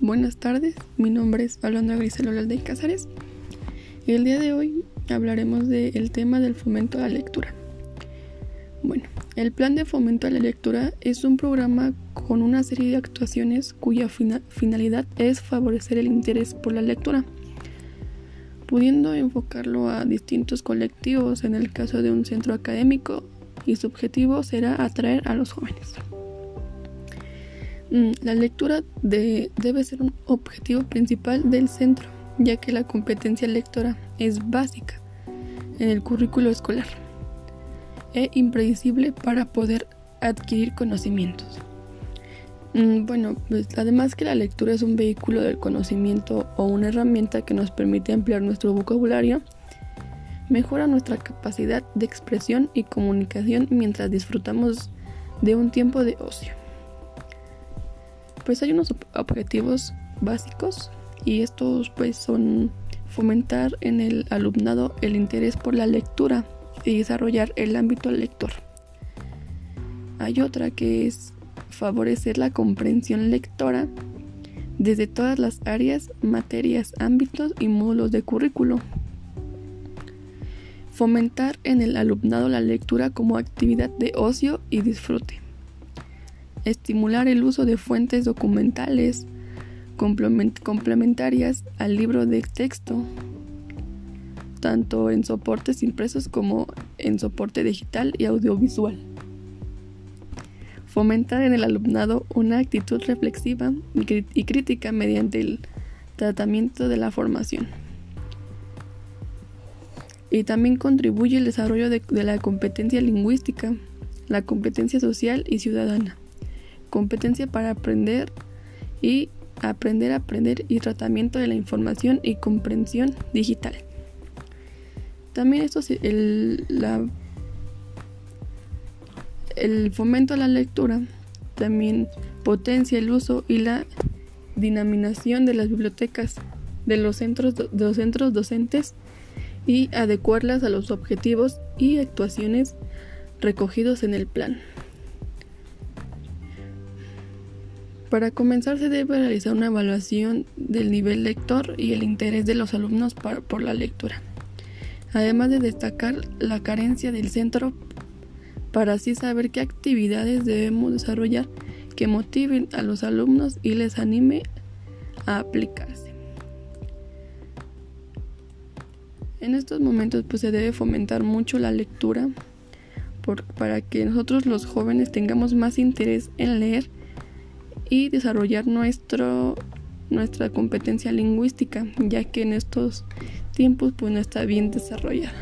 Buenas tardes, mi nombre es Alondra Griselola de Cázares y el día de hoy hablaremos del tema del fomento a la lectura. Bueno, el plan de fomento a la lectura es un programa con una serie de actuaciones cuya finalidad es favorecer el interés por la lectura, pudiendo enfocarlo a distintos colectivos en el caso de un centro académico y su objetivo será atraer a los jóvenes. Mm, la lectura debe ser un objetivo principal del centro, ya que la competencia lectora es básica en el currículo escolar e impredecible para poder adquirir conocimientos. Mm, bueno, pues además que la lectura es un vehículo del conocimiento o una herramienta que nos permite ampliar nuestro vocabulario, mejora nuestra capacidad de expresión y comunicación mientras disfrutamos de un tiempo de ocio pues hay unos objetivos básicos y estos pues son fomentar en el alumnado el interés por la lectura y desarrollar el ámbito lector. Hay otra que es favorecer la comprensión lectora desde todas las áreas, materias, ámbitos y módulos de currículo. Fomentar en el alumnado la lectura como actividad de ocio y disfrute estimular el uso de fuentes documentales complementarias al libro de texto, tanto en soportes impresos como en soporte digital y audiovisual. Fomentar en el alumnado una actitud reflexiva y crítica mediante el tratamiento de la formación. Y también contribuye al desarrollo de, de la competencia lingüística, la competencia social y ciudadana competencia para aprender y aprender a aprender y tratamiento de la información y comprensión digital. También esto el, el fomento a la lectura también potencia el uso y la dinaminación de las bibliotecas de los centros, de los centros docentes y adecuarlas a los objetivos y actuaciones recogidos en el plan. Para comenzar se debe realizar una evaluación del nivel lector y el interés de los alumnos por la lectura, además de destacar la carencia del centro para así saber qué actividades debemos desarrollar que motiven a los alumnos y les anime a aplicarse. En estos momentos pues se debe fomentar mucho la lectura para que nosotros los jóvenes tengamos más interés en leer y desarrollar nuestro, nuestra competencia lingüística, ya que en estos tiempos pues no está bien desarrollada.